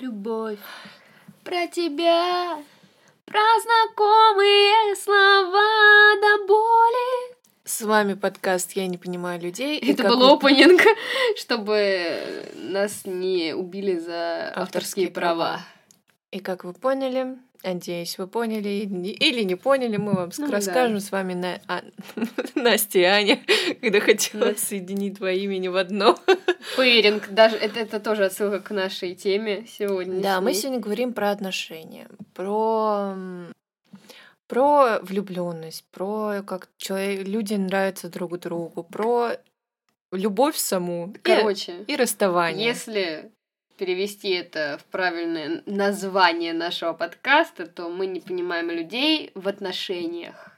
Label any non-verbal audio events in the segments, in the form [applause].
любовь, про тебя, про знакомые слова до боли. С вами подкаст «Я не понимаю людей». И Это был опенинг, [laughs] чтобы нас не убили за авторские Авторские права. И как вы поняли, надеюсь, вы поняли и или не поняли, мы вам Ну да. расскажем с вами на... а, [laughs] Настя и Аня, [laughs] когда хотела Да. соединить два имени в одно. [laughs] Пейринг, даже это, это тоже отсылка к нашей теме сегодня. Да, мы сегодня говорим про отношения, про про влюбленность, про как человек, люди нравятся друг другу, про любовь саму и- Короче, и, расставание. если перевести это в правильное название нашего подкаста, то мы не понимаем людей в отношениях.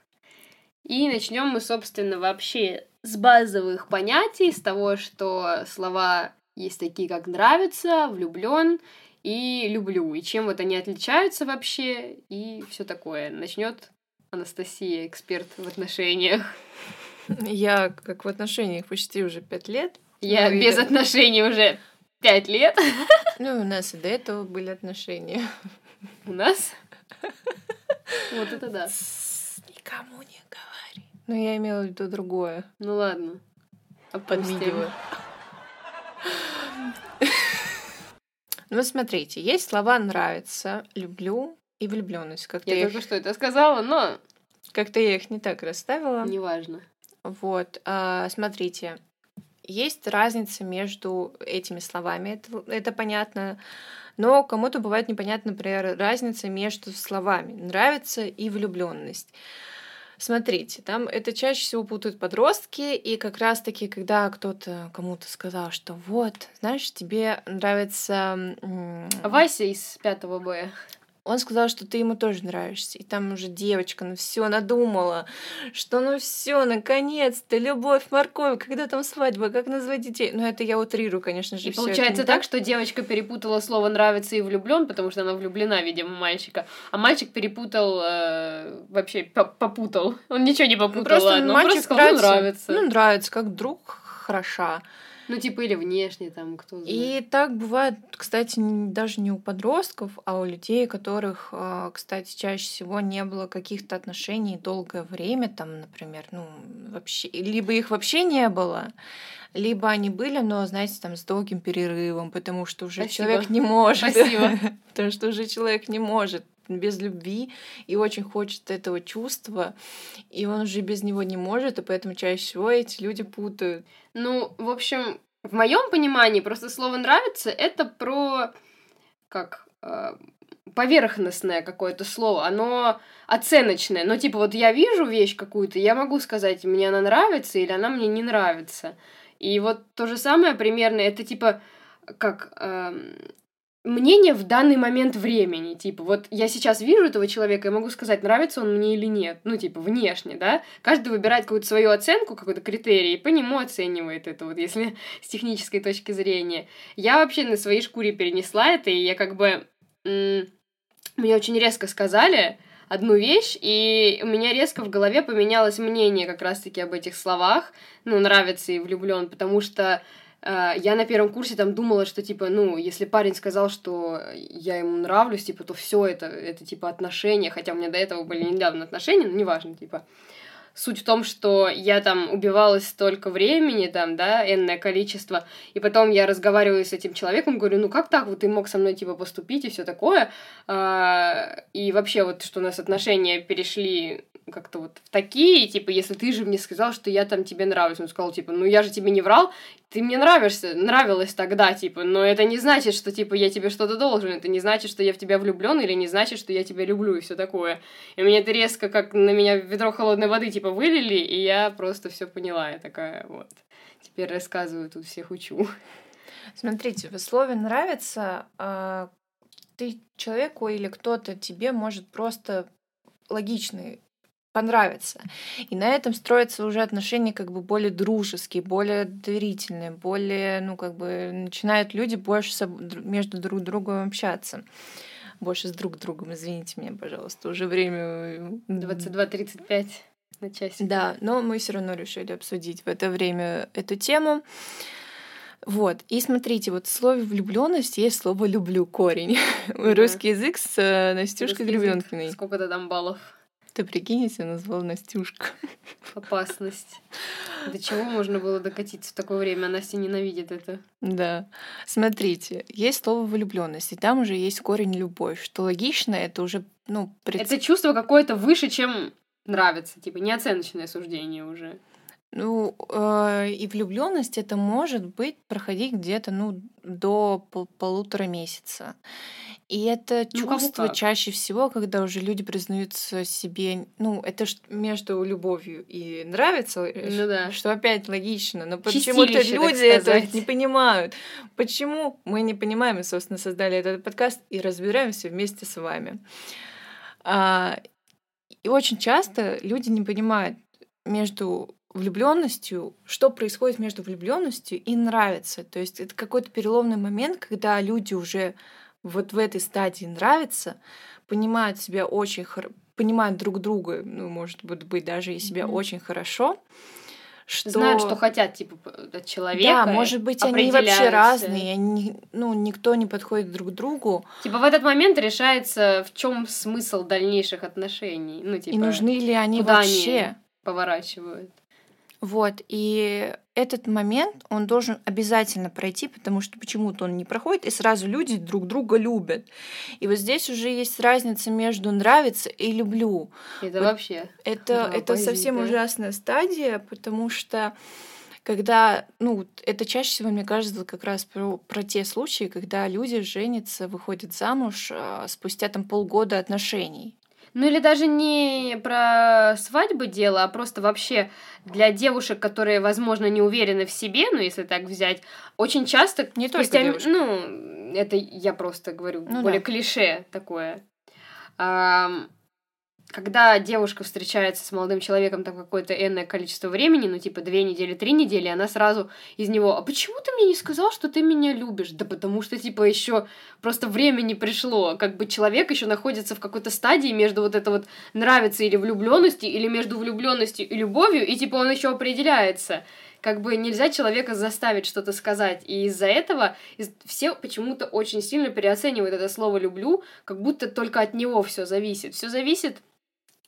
И начнем мы, собственно, вообще с базовых понятий, с того, что слова есть такие, как нравится, влюблен и люблю, и чем вот они отличаются вообще, и все такое. Начнет Анастасия, эксперт в отношениях. Я как в отношениях почти уже пять лет. Я Ну без да. отношений уже пять лет [laughs] Ну, у нас и до этого были отношения. у нас. [laughs] Вот это да. Никому не говори. Ну, я имела в виду другое. Ну ладно. Подмигиваю. Ну, смотрите, есть слова нравится, люблю и влюбленность. Как-то Я я, только что это сказала, но как-то я их не так расставила. неважно. Вот, а, смотрите, есть разница между этими словами, это, это понятно, но кому-то бывает непонятна, например, разница между словами нравится и влюбленность. Смотрите, там это чаще всего путают подростки, и как раз-таки, когда кто-то кому-то сказал, что вот, знаешь, тебе нравится... Вася из пятого Б. он сказал, что ты ему тоже нравишься. И там уже девочка, ну все надумала, что ну все, наконец-то, любовь, морковь, когда там свадьба, как назвать детей. Ну, это я утрирую, конечно же. И получается не так, что девочка перепутала слово нравится и влюблен, потому что она влюблена, видимо, мальчика. А мальчик перепутал э, вообще по- попутал. Он ничего не Ну, попутал, Просто ладно. Он мальчик просто сказал, «Ну, нравится. Ну, нравится, как друг хороша. Ну, типа, или внешне там, кто знает. И так бывает, кстати, даже не у подростков, а у людей, у которых, а, кстати, чаще всего не было каких-то отношений долгое время, там, например, ну, вообще, либо их вообще не было, либо они были, но, знаете, там, с долгим перерывом, потому что уже Спасибо. человек не может. Спасибо. [laughs] Потому что уже человек не может без любви и очень хочет этого чувства, и он уже без него не может, и поэтому чаще всего эти люди путают. Ну, в общем, в моем понимании просто слово нравится это про как э, поверхностное какое-то слово, оно оценочное. Но типа вот я вижу вещь какую-то, я могу сказать, мне она нравится или она мне не нравится. И вот то же самое примерно, это типа как эм, мнение в данный момент времени. Типа, вот я сейчас вижу этого человека, я могу сказать, нравится он мне или нет. Ну, типа, внешне, да? Каждый выбирает какую-то свою оценку, какой-то критерий, и по нему оценивает это, вот [laughs] если с технической точки зрения. Я вообще на своей шкуре перенесла это, и я как бы... мне очень резко сказали одну вещь, и у меня резко в голове поменялось мнение как раз-таки об этих словах, ну, нравится и влюблен, потому что я на первом курсе там думала, что типа, ну, если парень сказал, что я ему нравлюсь, типа, то все это, это типа отношения, хотя у меня до этого были недавно отношения, но неважно, типа. Суть в том, что я там убивалась столько времени, там, да, энное количество, и потом я разговариваю с этим человеком, говорю, ну как так, вот ты мог со мной, типа, поступить и все такое, А, и вообще вот, что у нас отношения перешли как-то вот в такие, типа, если ты же мне сказал, что я там тебе нравлюсь, он сказал, типа, ну я же тебе не врал, ты мне нравишься, нравилась тогда, типа, но это не значит, что, типа, я тебе что-то должен, это не значит, что я в тебя влюблен, или не значит, что я тебя люблю, и все такое. И мне это резко, как на меня ведро холодной воды, типа, вылили, и я просто все поняла, я такая, вот, теперь рассказываю, тут всех учу. Смотрите, в слове нравится, а, ты человеку или кто-то тебе может просто логичный понравиться. И на этом строятся уже отношения как бы более дружеские, более доверительные, более, ну, как бы начинают люди больше между друг другом общаться. Больше с друг другом, извините меня, пожалуйста, уже время... м, 22.35 на часик. Да, но мы все равно решили обсудить в это время эту тему. Вот. И смотрите, вот в слове влюбленность есть слово люблю корень. Да. Русский язык с э, Настюшкой. Гребенкиной. Сколько-то там баллов. Ты прикинь, если назвал Настюшка. [laughs] Опасность. До чего можно было докатиться в такое время? Настя ненавидит это. Да. Смотрите, есть слово влюбленность, и там уже есть корень любовь. Что логично, это уже, ну, пред- Это чувство какое-то выше, чем нравится. Типа неоценочное суждение уже. Ну, э, и влюбленность это может быть проходить где-то, ну, до пол- полутора месяца. И это Ну, чувство как. чаще всего, когда уже люди признаются себе, ну, это ж между любовью и нравится, э, Ну да. что опять логично, но почему-то люди это не [laughs] понимают. Почему мы не понимаем, и, собственно, создали этот подкаст и разбираемся вместе с вами. А, и очень часто люди не понимают между влюбленностью, что происходит между влюбленностью и нравится. То есть это какой-то переломный момент, когда люди уже вот в этой стадии нравится, понимают себя очень хорошо, понимают друг друга, ну, может быть, даже и себя Мгм. очень хорошо, что... Знают, что хотят, типа, от человека. Да, может быть, они вообще разные, они, ну, никто не подходит друг к другу. Типа в этот момент решается, в чем смысл дальнейших отношений. Ну, типа, и нужны ли они куда вообще? они поворачивают. Вот, и этот момент, он должен обязательно пройти, потому что почему-то он не проходит, и сразу люди друг друга любят. И вот здесь уже есть разница между нравится и люблю. Это Вот вообще. Это, Да, это совсем ужасная стадия, потому что когда, ну, это чаще всего, мне кажется, как раз про, про те случаи, когда люди женятся, выходят замуж а, спустя там полгода отношений. Ну или даже не про свадьбы дело, а просто вообще для девушек, которые, возможно, не уверены в себе, ну если так взять, очень часто... Не только девушки. Ну, это я просто говорю, Ну более да. клише такое. Ам, когда девушка встречается с молодым человеком там какое-то энное количество времени, ну типа две недели, три недели, она сразу из него, а почему ты мне не сказал, что ты меня любишь? Да потому что типа еще просто время не пришло, как бы человек еще находится в какой-то стадии между вот это вот нравится или влюбленности, или между влюбленностью и любовью, и типа он еще определяется. Как бы нельзя человека заставить что-то сказать. И из-за этого все почему-то очень сильно переоценивают это слово люблю, как будто только от него все зависит. Все зависит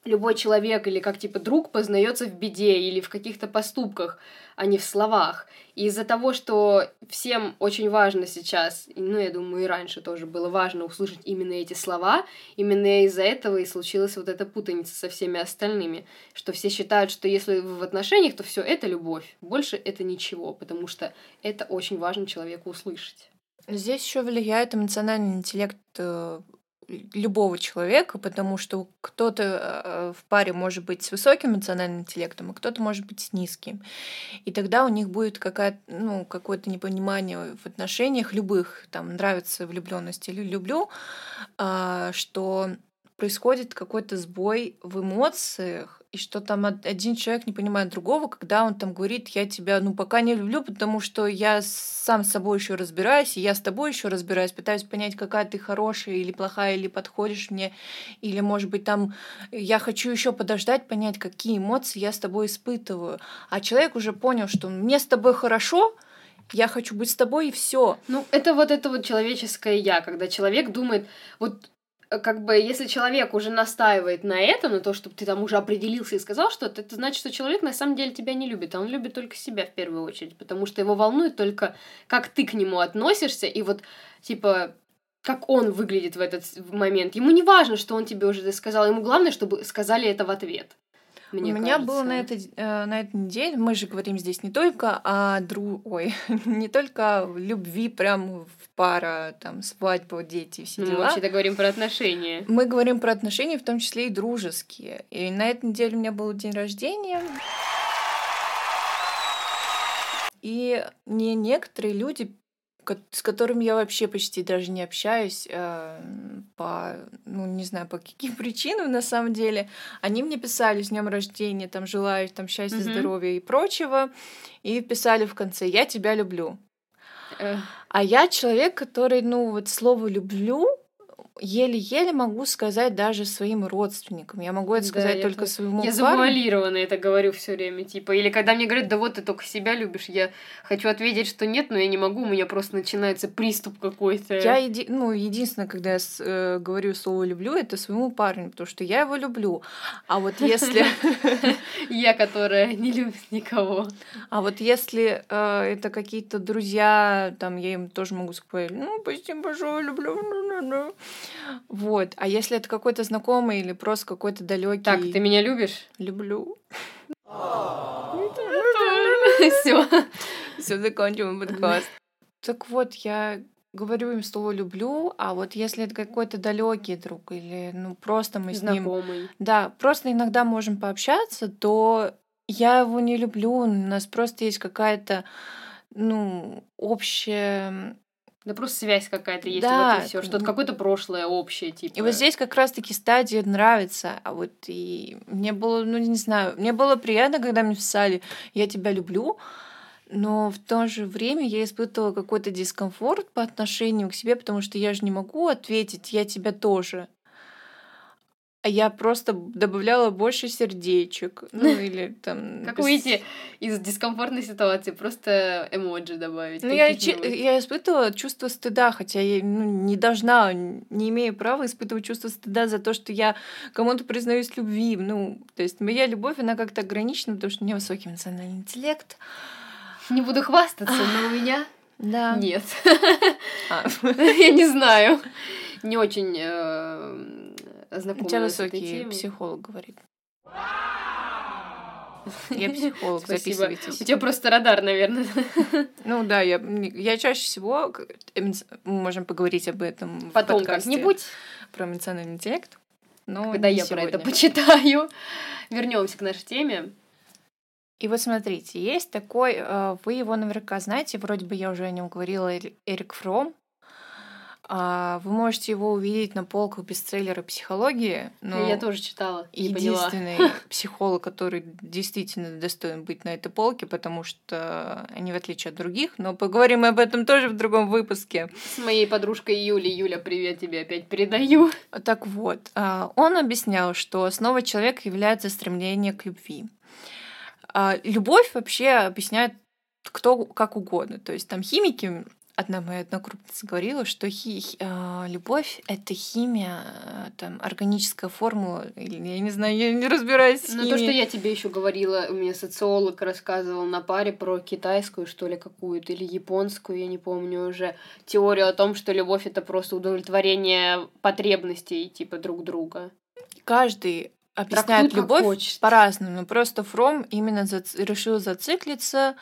любой человек или как типа друг познается в беде или в каких-то поступках, а не в словах. И из-за того, что всем очень важно сейчас, ну, я думаю, и раньше тоже было важно услышать именно эти слова, именно из-за этого и случилась вот эта путаница со всеми остальными, что все считают, что если вы в отношениях, то все это любовь, больше это ничего, потому что это очень важно человеку услышать. Здесь еще влияет эмоциональный интеллект э, любого человека, потому что кто-то э, в паре может быть с высоким эмоциональным интеллектом, а кто-то может быть с низким. И тогда у них будет какая ну, какое-то непонимание в отношениях любых, там, нравится влюбленность или люблю, а, что происходит какой-то сбой в эмоциях, и что там од- один человек не понимает другого, когда он там говорит, я тебя, ну, пока не люблю, потому что я сам с собой еще разбираюсь, и я с тобой еще разбираюсь, пытаюсь понять, какая ты хорошая или плохая, или подходишь мне, или, может быть, там я хочу еще подождать, понять, какие эмоции я с тобой испытываю. А человек уже понял, что мне с тобой хорошо, я хочу быть с тобой, и все. Ну, это вот это вот человеческое я, когда человек думает, вот как бы, если человек уже настаивает на этом, на то, чтобы ты там уже определился и сказал что-то, это значит, что человек на самом деле тебя не любит, а он любит только себя в первую очередь, потому что его волнует только, как ты к нему относишься, и вот, типа, как он выглядит в этот момент. Ему не важно, что он тебе уже сказал, ему главное, чтобы сказали это в ответ. Мне У меня кажется. было на, этой, э, на этой неделе, мы же говорим здесь не только о дру... Ой, [laughs] не только любви прям в пара, там, свадьба, дети, все Ну, мы дела. вообще-то говорим про отношения. Мы говорим про отношения, в том числе и дружеские. И на этой неделе у меня был день рождения. И не некоторые люди, с которыми я вообще почти даже не общаюсь э, по, ну, не знаю, по каким [laughs] причинам на самом деле, они мне писали с днем рождения, там, желаю там счастья, Мгм. здоровья и прочего, и писали в конце «я тебя люблю». Э, А я человек, который, ну, вот слово «люблю» еле-еле могу сказать даже своим родственникам. Я могу это Да, сказать я только тоже. своему Я парню. завуалированно это говорю все время, типа, или когда мне говорят, да вот ты только себя любишь, я хочу ответить, что нет, но я не могу, у меня просто начинается приступ какой-то. Я еди... ну, единственное, когда я с- э, говорю слово люблю, это своему парню, потому что я его люблю. А вот если, [laughs] Я, которая не любит никого. а вот если э, это какие-то друзья, там я им тоже могу сказать, ну, спасибо большое, люблю. ну-ну-ну». Вот. А если это какой-то знакомый или просто какой-то далекий, Так, ты меня любишь? люблю. Все. Все, закончим подкаст. Так вот, я говорю им слово люблю, а вот если это какой-то далекий друг или ну просто мы с ним Знакомый. Да, просто иногда можем пообщаться, то я его не люблю, у нас просто есть какая-то, ну, общая... Да просто связь какая-то есть, Да, вот и все. Что-то какое-то прошлое общее, типа. И вот здесь как раз-таки стадия нравится, а вот и мне было, ну, не знаю, мне было приятно, когда мне писали «я тебя люблю», но в то же время я испытывала какой-то дискомфорт по отношению к себе, потому что я же не могу ответить «я тебя тоже». А я просто добавляла больше сердечек. [laughs] Ну, или там... Как выйти из дискомфортной ситуации? Просто эмоджи добавить. Ну, я, я испытывала чувство стыда, хотя я ну, не должна, не имею права испытывать чувство стыда за то, что я кому-то признаюсь любви. Ну, то есть моя любовь, она как-то ограничена, потому что у меня высокий эмоциональный интеллект. Не буду хвастаться, но у меня [sighs] Да. нет. А, [laughs] Я не знаю. Не очень у знакома тебя с этой высокий темой. психолог говорит. [laughs] Я психолог, записывайтесь. У тебя просто радар, наверное. [laughs] Ну да, я, я чаще всего, эмоци- мы можем поговорить об этом Потом как-нибудь, про эмоциональный интеллект. Но когда я про это сегодня. почитаю. Вернемся к нашей теме. И вот смотрите, есть такой, э, вы его наверняка знаете, вроде бы я уже о нем говорила, Эри- Эрик Фром. А, Вы можете его увидеть на полках бестселлера психологии. Но Я тоже читала, не поняла. единственный [laughs] психолог, который действительно достоин быть на этой полке, потому что они в отличие от других, но поговорим об этом тоже в другом выпуске. С моей подружкой Юлей. Юля, привет тебе опять передаю. Так вот, а, он объяснял, что основой человека является стремление к любви. А, Любовь вообще объясняет кто как угодно. То есть там химики, одна моя одногруппница говорила, что хи- а, любовь — это химия, а, там, органическая формула, или я не знаю, я не разбираюсь в Ну, то, что я тебе еще говорила, у меня социолог рассказывал на паре про китайскую, что ли, какую-то, или японскую, я не помню уже, теорию о том, что любовь это просто удовлетворение потребностей, типа, друг друга. Каждый объясняет Трактует, любовь по-разному. но Просто Фром именно зац- решил зациклиться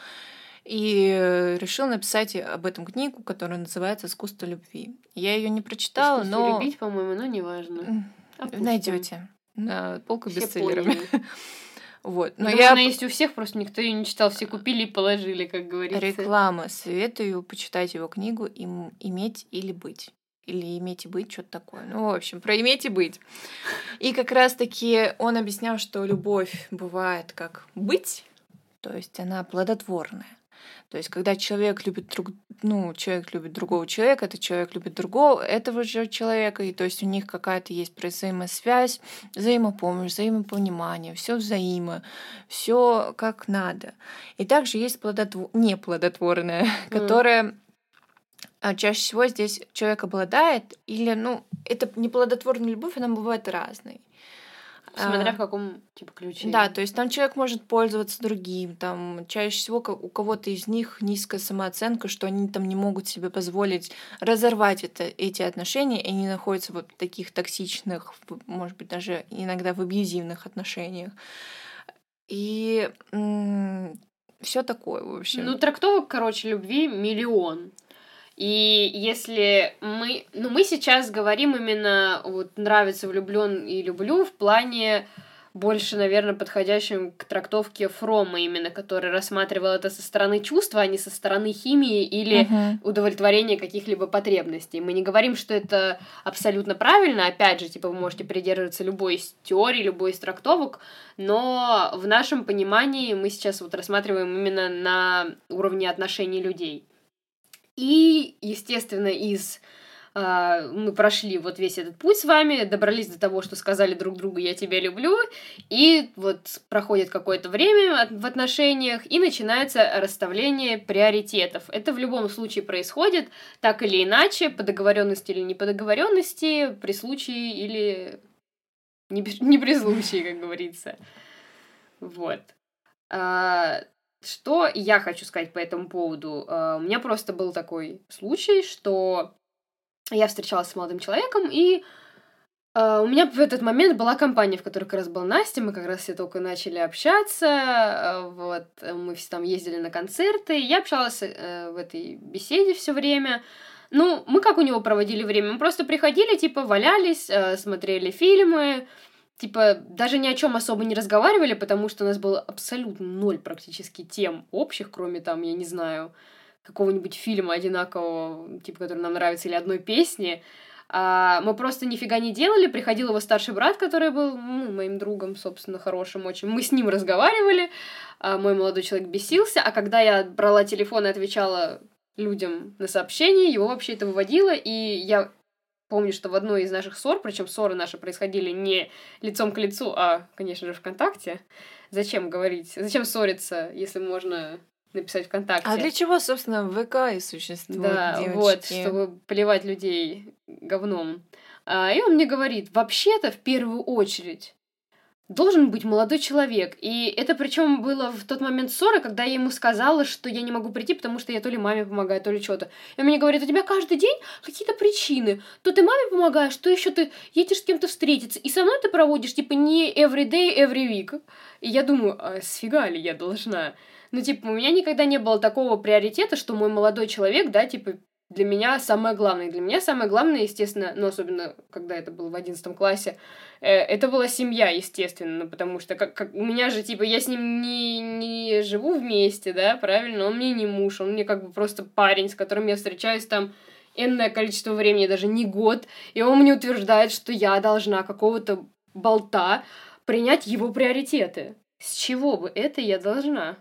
и решил написать об этом книгу, которая называется «Искусство любви». Я ее не прочитала, Искусство но любить, по-моему, ну, неважно. Опустим. найдете на полку Все бестселлерами. поняли. [laughs] Вот. Но Думаю, я она есть у всех, просто никто ее не читал, все купили и положили, как говорится. реклама советую почитать его книгу «Им- «Иметь или быть». Или иметь и быть, что-то такое. Ну, в общем, про иметь и быть. И как раз-таки он объяснял, что любовь бывает как быть, то есть она плодотворная. То есть, когда человек любит друг, ну, человек любит другого человека, этот человек любит другого, этого же человека, и то есть у них какая-то есть взаимосвязь, взаимопомощь, взаимопонимание, все взаимо, все как надо. И также есть плодотво... неплодотворная, [laughs] которая а, чаще всего здесь человек обладает, или, ну, это неплодотворная любовь, она бывает разной. Смотря А, в каком, типа, ключе. да, то есть там человек может пользоваться другим, там чаще всего у кого-то из них низкая самооценка, что они там не могут себе позволить разорвать это, эти отношения, и они находятся вот в таких токсичных, может быть, даже иногда в абьюзивных отношениях. И все такое, в общем. Ну, трактовок, короче, любви миллион. И если мы... Ну, мы сейчас говорим именно вот нравится, влюблен и люблю в плане больше, наверное, подходящим к трактовке Фрома именно, который рассматривал это со стороны чувства, а не со стороны химии или Мгм. удовлетворения каких-либо потребностей. Мы не говорим, что это абсолютно правильно. Опять же, типа, вы можете придерживаться любой из теорий, любой из трактовок, но в нашем понимании мы сейчас вот рассматриваем именно на уровне отношений людей. И, естественно, из а, мы прошли вот весь этот путь с вами, добрались до того, что сказали друг другу «я тебя люблю», и вот проходит какое-то время в отношениях, и начинается расставление приоритетов. Это в любом случае происходит так или иначе, по договоренности или не по договоренности, при случае или не, не при случае, как говорится. Вот. А, что я хочу сказать по этому поводу? А, у меня просто был такой случай, что я встречалась с молодым человеком, и Uh, у меня в этот момент была компания, в которой как раз была Настя, мы как раз все только начали общаться, uh, вот, мы все там ездили на концерты, я общалась в этой беседе все время. Ну, мы как у него проводили время? Мы просто приходили, типа, валялись, смотрели фильмы, типа, даже ни о чем особо не разговаривали, потому что у нас было абсолютно ноль практически тем общих, кроме там, я не знаю, какого-нибудь фильма одинакового, типа, который нам нравится, или одной песни. А, мы просто нифига не делали. Приходил его старший брат, который был ну, моим другом, собственно, хорошим очень. Мы с ним разговаривали. А мой молодой человек бесился. А когда я брала телефон и отвечала людям на сообщения, его вообще это выводило. И я помню, что в одной из наших ссор, причем ссоры наши происходили не лицом к лицу, а, конечно же, ВКонтакте. Зачем говорить? Зачем ссориться, если можно написать ВКонтакте. А для чего, собственно, ВК и существует? Да, девочки? вот, чтобы поливать людей говном. А, и он мне говорит, вообще-то, в первую очередь, должен быть молодой человек. И это причем было в тот момент ссоры, когда я ему сказала, что я не могу прийти, потому что я то ли маме помогаю, то ли что-то. И он мне говорит, у тебя каждый день какие-то причины. То ты маме помогаешь, то еще ты едешь с кем-то встретиться. И со мной ты проводишь, типа, не every day, every week. И я думаю, а сфига ли я должна? Ну, типа, у меня никогда не было такого приоритета, что мой молодой человек, да, типа, для меня самое главное. Для меня самое главное, естественно, ну, особенно, когда это было в одиннадцатом классе, э, это была семья, естественно, ну, потому что как, как, у меня же, типа, я с ним не, не живу вместе, да, правильно, он мне не муж, он мне как бы просто парень, с которым я встречаюсь там энное количество времени, даже не год, и он мне утверждает, что я должна какого-то болта принять его приоритеты. С чего бы это я должна?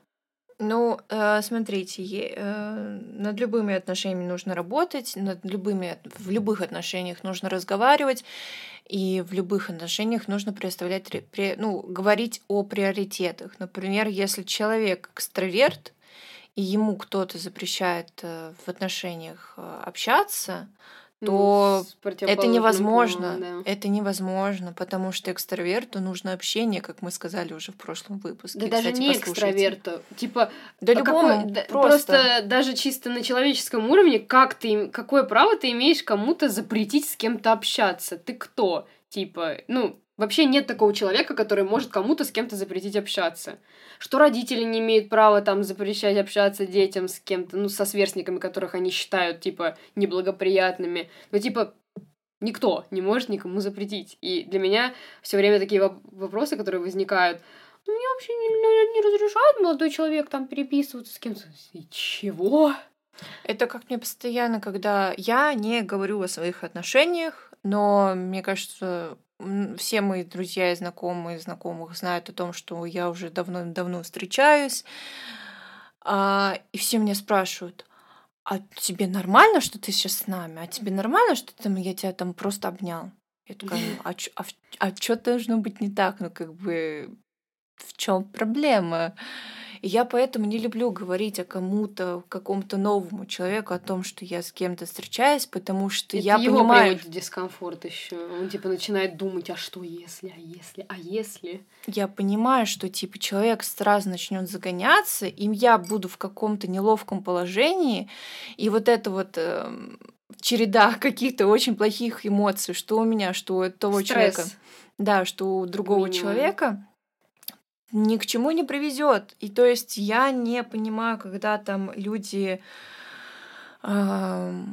Ну, э, смотрите, э, над любыми отношениями нужно работать, над любыми, в любых отношениях нужно разговаривать, и в любых отношениях нужно представлять, ну, говорить о приоритетах. Например, если человек экстраверт, и ему кто-то запрещает э, в отношениях общаться, то ну, это невозможно. Полом, да. Это невозможно, потому что экстраверту нужно общение, как мы сказали уже в прошлом выпуске. Да Кстати, даже не экстраверту. Типа, да любому какой, просто... просто даже чисто на человеческом уровне, как ты, какое право ты имеешь кому-то запретить с кем-то общаться? Ты кто? Типа, ну, вообще нет такого человека, который может кому-то с кем-то запретить общаться что родители не имеют права там запрещать общаться детям с кем-то, ну, со сверстниками, которых они считают, типа, неблагоприятными. Ну, типа, никто не может никому запретить. И для меня все время такие вопросы, которые возникают, ну, мне вообще не, не, не разрешает молодой человек там переписываться с кем-то. И чего? Это как мне постоянно, когда я не говорю о своих отношениях, но мне кажется, все мои друзья и знакомые знакомых знают о том, что я уже давно-давно встречаюсь. А, и все меня спрашивают, а тебе нормально, что ты сейчас с нами? А тебе нормально, что там я тебя там просто обнял? Я такая, ну, а, чё, а, а что должно быть не так? Ну, как бы, в чем проблема? И я поэтому не люблю говорить о кому-то, какому-то новому человеку, о том, что я с кем-то встречаюсь, потому что Это я его понимаю... приводит дискомфорт еще. Он типа начинает думать, а что если, а если, а если? Я понимаю, что типа человек сразу начнет загоняться, и я буду в каком-то неловком положении, и вот это вот э, череда [laughs] каких-то очень плохих эмоций, что у меня, что у того Стресс. человека, да, что у другого Минимум. человека, ни к чему не приведет. И то есть я не понимаю, когда там люди э,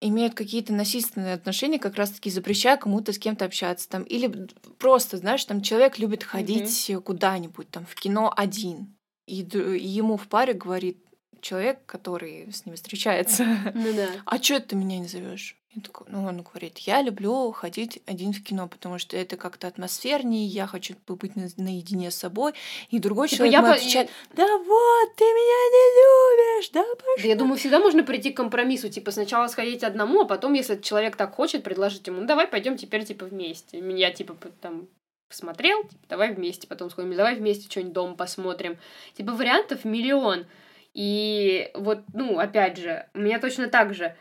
имеют какие-то насильственные отношения, как раз-таки запрещая кому-то с кем-то общаться. Там, или просто, знаешь, там человек любит ходить mm-hmm. куда-нибудь, там, в кино один. И, и ему в паре говорит человек, который с ним встречается, ну, да. [laughs] а что ты меня не зовешь? И такой, ну, он говорит, я люблю ходить один в кино, потому что это как-то атмосфернее, я хочу побыть на, наедине с собой. И другой типа человек я отвечает, да вот, ты меня не любишь, да пошла. Да, я думаю, всегда можно прийти к компромиссу, типа сначала сходить одному, а потом, если человек так хочет, предложить ему, ну давай пойдем теперь типа вместе. Меня типа там посмотрел, типа, давай вместе, потом сходим, давай вместе что-нибудь дома посмотрим. Типа вариантов миллион. И вот, ну, опять же, у меня точно так же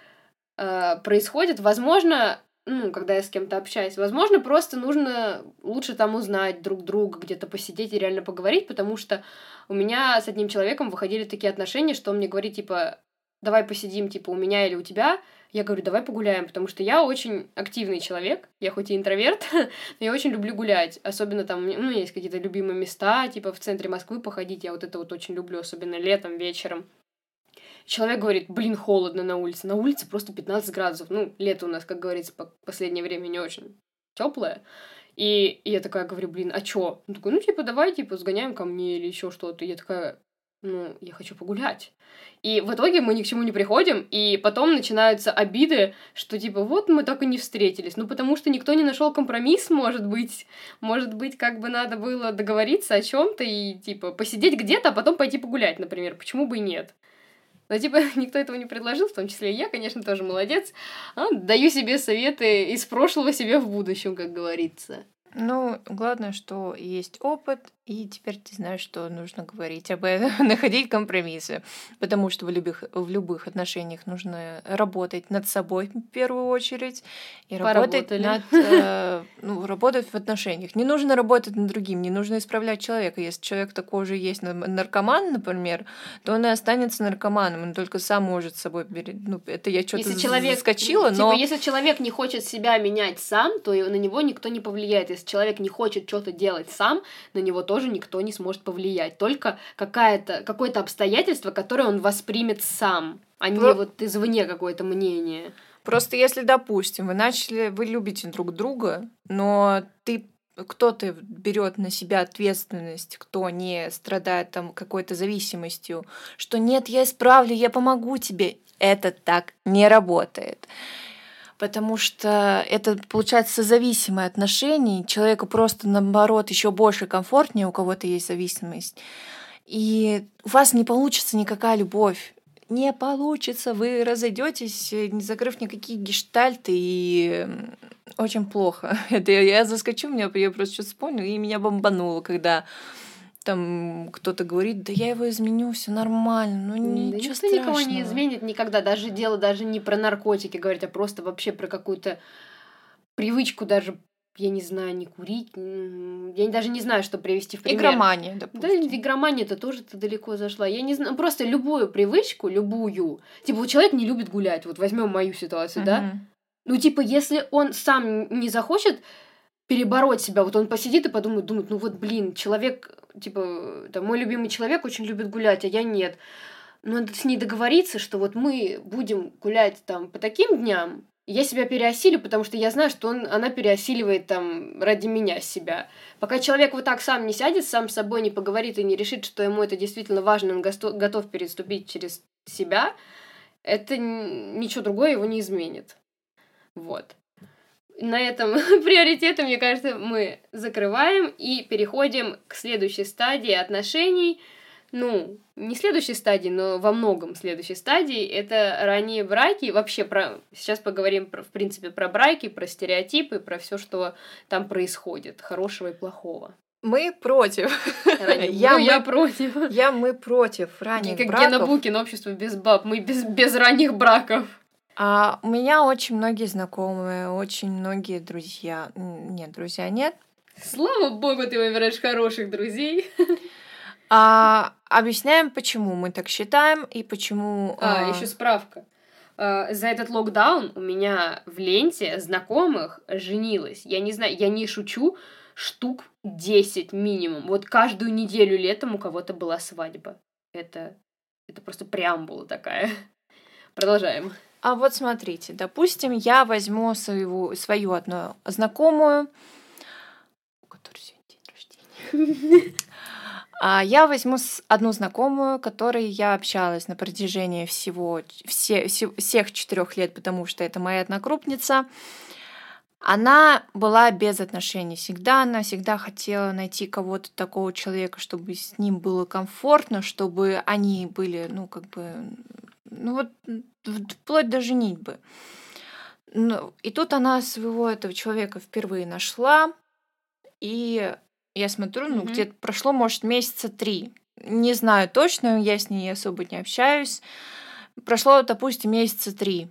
э, происходит. Возможно, ну, когда я с кем-то общаюсь, возможно, просто нужно лучше там узнать друг друга, где-то посидеть и реально поговорить, потому что у меня с одним человеком выходили такие отношения, что он мне говорит, типа, давай посидим, типа, у меня или у тебя, я говорю, давай погуляем, потому что я очень активный человек, я хоть и интроверт, [laughs] но я очень люблю гулять, особенно там, ну, есть какие-то любимые места, типа в центре Москвы походить, я вот это вот очень люблю, особенно летом, вечером. Человек говорит, блин, холодно на улице. На улице просто 15 градусов. Ну, лето у нас, как говорится, по последнее время не очень теплое. И, и я такая говорю, блин, а чё? Он такой, ну, типа, давай, типа, сгоняем ко мне или еще что-то. Я такая, ну, я хочу погулять. И в итоге мы ни к чему не приходим, и потом начинаются обиды, что типа вот мы так и не встретились. Ну, потому что никто не нашел компромисс, может быть. Может быть, как бы надо было договориться о чем-то и типа посидеть где-то, а потом пойти погулять, например. Почему бы и нет? Но, типа, [laughs] никто этого не предложил, в том числе и я, конечно, тоже молодец. А, даю себе советы из прошлого себе в будущем, как говорится. Ну, главное, что есть опыт, и теперь ты знаешь, что нужно говорить об этом, [laughs] находить компромиссы. Потому что в любых, в любых отношениях нужно работать над собой в первую очередь и работать над э, [laughs] ну, работать в отношениях. Не нужно работать над другим, не нужно исправлять человека. Если человек такой же есть наркоман, например, то он и останется наркоманом, он только сам может с собой ну, это я что-то если человек, заскочила, типа, но если человек не хочет себя менять сам, то на него никто не повлияет. Если человек не хочет что-то делать сам, на него тоже никто не сможет повлиять. Только какая-то, какое-то обстоятельство, которое он воспримет сам, а не Про... вот извне какое-то мнение. Просто если, допустим, вы начали, вы любите друг друга, но ты кто-то берет на себя ответственность, кто не страдает там какой-то зависимостью, что нет, я исправлю, я помогу тебе. Это так не работает потому что это получается зависимое отношение, человеку просто наоборот еще больше комфортнее, у кого-то есть зависимость. И у вас не получится никакая любовь. Не получится, вы разойдетесь, не закрыв никакие гештальты, и очень плохо. [laughs] Это я, я заскочу, меня, я просто что-то вспомнила, и меня бомбануло, когда там кто-то говорит, да я его изменю, все нормально, ну ничего да страшного. никого не изменит никогда. Даже дело даже не про наркотики говорить, а просто вообще про какую-то привычку даже я не знаю, не курить. Я даже не знаю, что привести в пример. Игромания, допустим. Да, игромания это тоже ты далеко зашла. Я не знаю, просто любую привычку, любую. Типа, вот человек не любит гулять. Вот возьмем мою ситуацию, uh-huh. да? Ну, типа, если он сам не захочет перебороть себя, вот он посидит и подумает, думает, ну вот, блин, человек типа, там, мой любимый человек очень любит гулять, а я нет. Но надо с ней договориться, что вот мы будем гулять там по таким дням, я себя переосилю, потому что я знаю, что он, она переосиливает там ради меня себя. Пока человек вот так сам не сядет, сам с собой не поговорит и не решит, что ему это действительно важно, он готов переступить через себя, это ничего другое его не изменит. Вот на этом [laughs] приоритеты, мне кажется, мы закрываем и переходим к следующей стадии отношений. Ну, не следующей стадии, но во многом следующей стадии. Это ранние браки. Вообще, про... сейчас поговорим, про, в принципе, про браки, про стереотипы, про все, что там происходит, хорошего и плохого. Мы против. [laughs] Я, ну, мы, я против. Я мы против ранних как браков. Как Гена Букин, общество без баб. Мы без, без ранних браков. А у меня очень многие знакомые, очень многие друзья. Нет, друзья нет. Слава богу, ты выбираешь хороших друзей. [laughs] А, объясняем, почему мы так считаем и почему. А, а... еще справка. А, за этот локдаун у меня в ленте знакомых женилась. Я не знаю, я не шучу, штук 10 минимум. Вот каждую неделю летом у кого-то была свадьба. Это, это просто преамбула такая. [laughs] Продолжаем. А вот смотрите, допустим, я возьму свою, свою одну знакомую, у которой сегодня день рождения. [laughs] А я возьму одну знакомую, которой я общалась на протяжении всего все, всех четырех лет, потому что это моя однокрупница. Она была без отношений всегда, она всегда хотела найти кого-то такого человека, чтобы с ним было комфортно, чтобы они были, ну, как бы, ну вот, вплоть до женитьбы. Ну, и тут она своего этого человека впервые нашла, и я смотрю, ну, mm-hmm. где-то прошло, может, месяца три. Не знаю точно, я с ней особо не общаюсь. Прошло, допустим, месяца три.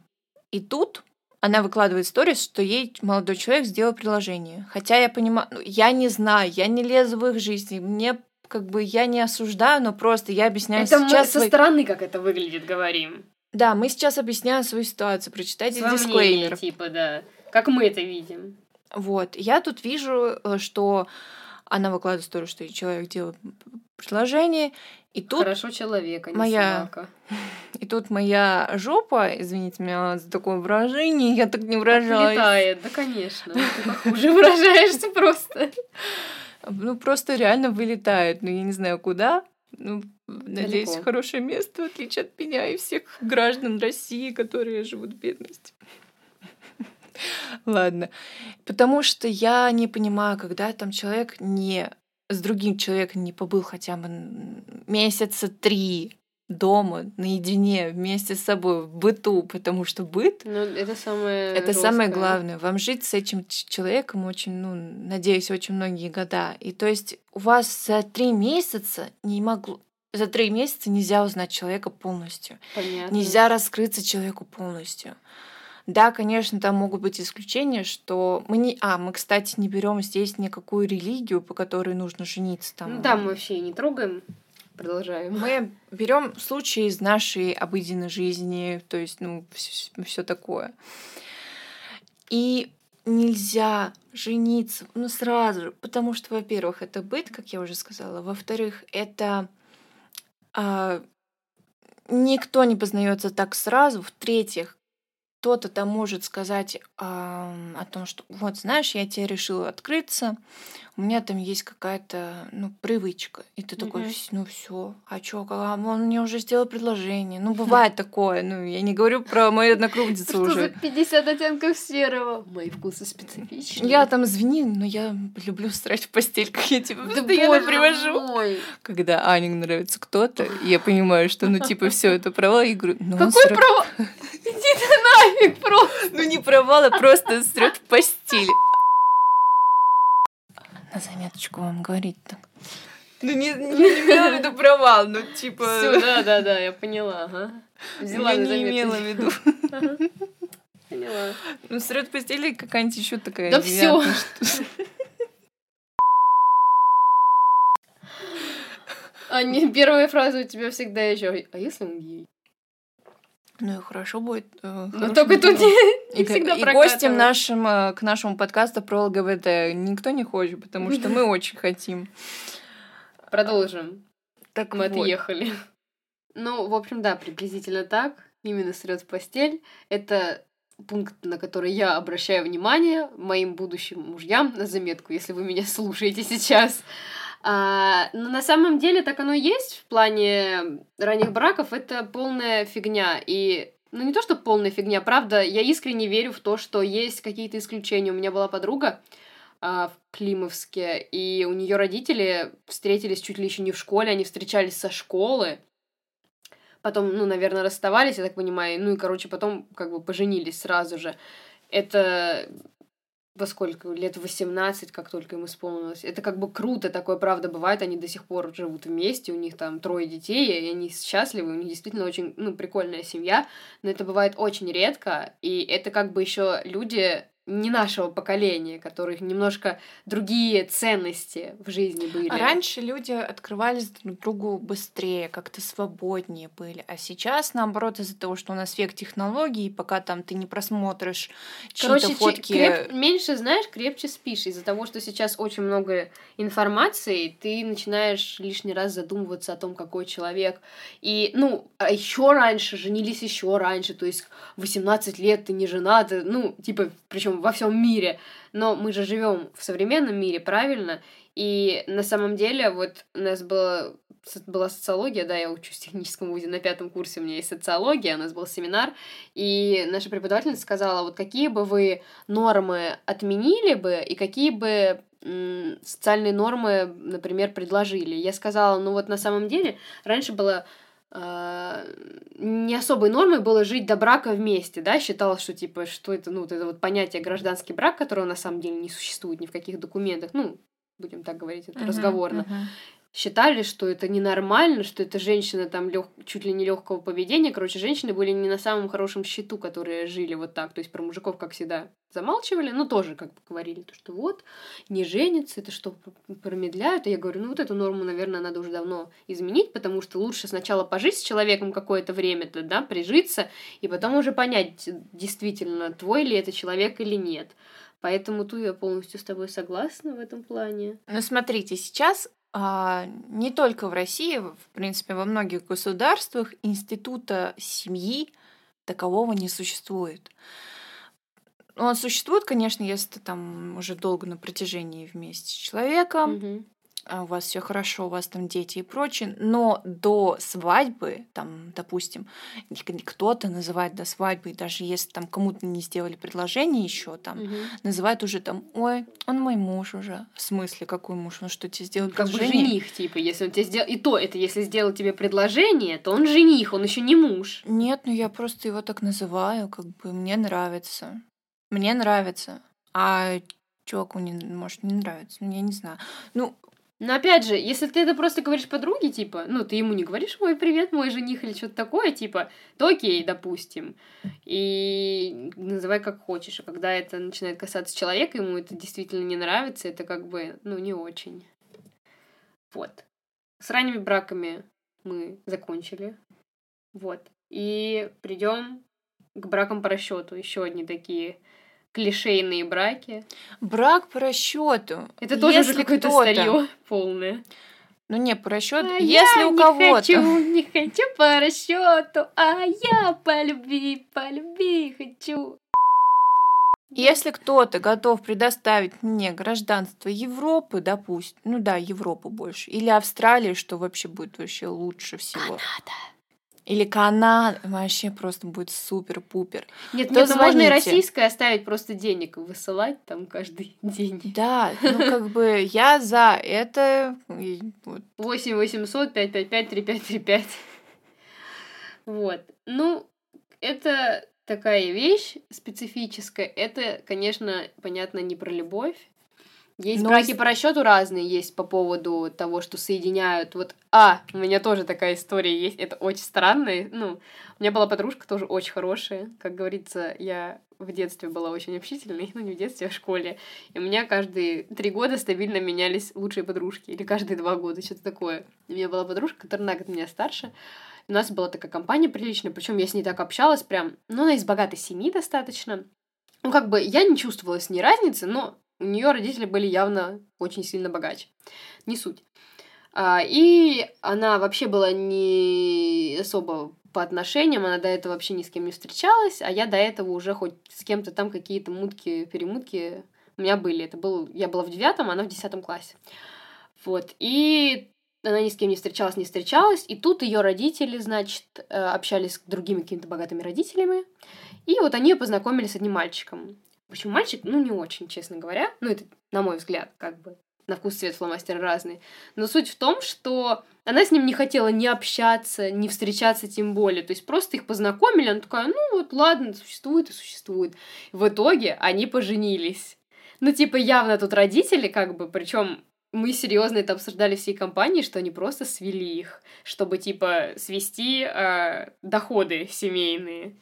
И тут она выкладывает сторис, что ей молодой человек сделал приложение. Хотя я понимаю, ну, я не знаю, я не лезу в их жизни, мне как бы я не осуждаю, но просто я объясняю это сейчас. Мы свой... со стороны, как это выглядит, говорим. Да, мы сейчас объясняем свою ситуацию. Прочитайте Свое дисклеймер. типа, да. Как мы это видим. Вот. Я тут вижу, э, что она выкладывает историю, что человек делает предложение, и тут... Хорошо человека, не моя... собака. [laughs] И тут моя жопа, извините меня за такое выражение, я так не выражаюсь. Летает, да, конечно. Ты похуже выражаешься просто. Ну, просто реально вылетает. Ну, я не знаю, куда. Ну, надеюсь, Далеко. хорошее место, в отличие от меня и всех граждан России, которые живут в бедности. Ладно. Потому что я не понимаю, когда там человек не с другим человеком не побыл хотя бы месяца три дома, наедине, вместе с собой, в быту, потому что быт... Ну, это самое Это жесткое. самое главное. Вам жить с этим человеком очень, ну, надеюсь, очень многие года. И то есть у вас за три месяца не могло... За три месяца нельзя узнать человека полностью. Понятно. Нельзя раскрыться человеку полностью. Да, конечно, там могут быть исключения, что мы не... А, мы, кстати, не берем здесь никакую религию, по которой нужно жениться. Там... Ну да, мы вообще не трогаем. Продолжаем. Мы берем случаи из нашей обыденной жизни, то есть, ну, все такое. И нельзя жениться, ну, сразу же, потому что, во-первых, это быт, как я уже сказала, во-вторых, это а, никто не познается так сразу, в-третьих, кто-то там может сказать а, о том, что вот, знаешь, я тебе решила открыться, у меня там есть какая-то, ну, привычка. И ты такой, mm-hmm. ну все, а чё, а он мне уже сделал предложение. Ну, бывает такое. Ну, я не говорю про мою [laughs] однокрупницу уже. Что за 50 оттенков серого? Мои вкусы специфичные. Я там, извини, но я люблю срать в постель, как я тебе постоянно привожу. Когда Ане нравится кто-то, я понимаю, что, ну, типа, все это провал, и говорю, ну, Какой провал? [laughs] Иди ты нафиг просто. Ну, не провал, а просто срет в постель на заметочку вам говорить так. Ну, не, не, не имела в виду провал, ну, типа... Все, да, да, да, я поняла, ага. Взяла я не имела в виду. Поняла. Ну, сред постели какая-нибудь еще такая. Да все. А не первая фраза у тебя всегда еще. А если он гей? Ну и хорошо будет. Э, Но только тут [laughs] не, всегда И гостем нашим, э, к нашему подкасту про ЛГБТ никто не хочет, потому что мы [laughs] очень хотим. Продолжим. Так мы вот. отъехали. Ну, в общем, да, приблизительно так. Именно срет в постель. Это пункт, на который я обращаю внимание моим будущим мужьям на заметку, если вы меня [laughs] слушаете сейчас. А, но на самом деле так оно и есть в плане ранних браков. Это полная фигня. И ну не то, что полная фигня, правда, я искренне верю в то, что есть какие-то исключения. У меня была подруга а, в Климовске, и у нее родители встретились чуть ли еще не в школе, они встречались со школы. Потом, ну, наверное, расставались, я так понимаю. Ну и, короче, потом как бы поженились сразу же. Это во сколько, лет 18, как только им исполнилось. Это как бы круто, такое правда бывает, они до сих пор живут вместе, у них там трое детей, и они счастливы, у них действительно очень, ну, прикольная семья, но это бывает очень редко, и это как бы еще люди не нашего поколения, которых немножко другие ценности в жизни были. Раньше люди открывались друг другу быстрее, как-то свободнее были. А сейчас, наоборот, из-за того, что у нас век технологий, пока там ты не просмотришь чьи-то фотки... Креп... Меньше знаешь, крепче спишь. Из-за того, что сейчас очень много информации, ты начинаешь лишний раз задумываться о том, какой человек. И, ну, а еще раньше женились еще раньше, то есть 18 лет ты не женат, ну, типа, причем во всем мире. Но мы же живем в современном мире, правильно? И на самом деле, вот у нас было, была социология, да, я учусь в техническом вузе, на пятом курсе у меня есть социология, у нас был семинар, и наша преподавательница сказала, вот какие бы вы нормы отменили бы, и какие бы социальные нормы, например, предложили. Я сказала, ну вот на самом деле раньше было не особой нормой было жить до брака вместе, да, считалось, что типа, что это, ну, вот это вот понятие гражданский брак, которого на самом деле не существует ни в каких документах, ну, будем так говорить, это uh-huh, разговорно. Uh-huh считали, что это ненормально, что это женщина там лег... чуть ли не легкого поведения. Короче, женщины были не на самом хорошем счету, которые жили вот так. То есть про мужиков, как всегда, замалчивали, но тоже как бы говорили, то, что вот, не женится, это что, промедляют. И я говорю, ну вот эту норму, наверное, надо уже давно изменить, потому что лучше сначала пожить с человеком какое-то время-то, да, прижиться, и потом уже понять, действительно, твой ли это человек или нет. Поэтому тут я полностью с тобой согласна в этом плане. Ну, смотрите, сейчас а, не только в России, в принципе, во многих государствах института семьи такового не существует. Он существует, конечно, если ты там уже долго на протяжении вместе с человеком, угу. А у вас все хорошо, у вас там дети и прочее, но до свадьбы, там, допустим, кто-то называет до свадьбы, и даже если там кому-то не сделали предложение еще, там, угу. называют уже там, ой, он мой муж уже. В смысле, какой муж? Он что, тебе сделал как предложение? Как бы жених, типа, если он тебе сделал... И то, это если сделал тебе предложение, то он жених, он еще не муж. Нет, ну я просто его так называю, как бы мне нравится. Мне нравится. А чуваку не, может не нравится, ну я не знаю. Ну, но опять же, если ты это просто говоришь подруге, типа, ну, ты ему не говоришь, мой привет, мой жених или что-то такое, типа, то окей, допустим. И называй как хочешь. А когда это начинает касаться человека, ему это действительно не нравится, это как бы, ну, не очень. Вот. С ранними браками мы закончили. Вот. И придем к бракам по расчету. Еще одни такие клишейные браки. Брак по расчету. Это тоже Если уже какое-то старье полное. Ну не, по расчету. А Если у кого-то. Хочу, не хочу по расчету, а я по любви, по любви хочу. Если кто-то готов предоставить мне гражданство Европы, допустим, ну да, Европу больше, или Австралии, что вообще будет вообще лучше всего. Канада. Или Канада вообще просто будет супер-пупер. Нет, нет, ну можно и российское оставить просто денег высылать там каждый [laughs] день. Да, ну как бы я за это. 8 800 555 3535. Вот. Ну, это такая вещь специфическая. Это, конечно, понятно, не про любовь. Есть Но... браки по расчету разные, есть по поводу того, что соединяют. Вот, а, у меня тоже такая история есть. Это очень странно. Ну, у меня была подружка тоже очень хорошая. Как говорится, я в детстве была очень общительной, [laughs] ну не в детстве, а в школе. И у меня каждые три года стабильно менялись лучшие подружки. Или каждые два года, что-то такое. У меня была подружка, которая на год меня старше. У нас была такая компания приличная, причем я с ней так общалась прям, ну, она из богатой семьи достаточно. Ну, как бы я не чувствовала с ней разницы, но у нее родители были явно очень сильно богаче. Не суть. А, и она вообще была не особо по отношениям, она до этого вообще ни с кем не встречалась, а я до этого уже хоть с кем-то там какие-то мутки, перемутки у меня были. Это был, я была в девятом, она в десятом классе. Вот. И она ни с кем не встречалась, не встречалась. И тут ее родители, значит, э, общались с другими какими-то богатыми родителями. И вот они ее познакомили с одним мальчиком. Почему мальчик, ну, не очень, честно говоря. Ну, это, на мой взгляд, как бы на вкус цвет фломастеры разные. Но суть в том, что она с ним не хотела ни общаться, ни встречаться тем более. То есть просто их познакомили, она такая, ну вот ладно, существует и существует. В итоге они поженились. Ну, типа, явно тут родители, как бы, причем мы серьезно это обсуждали всей компании, что они просто свели их, чтобы, типа, свести э, доходы семейные.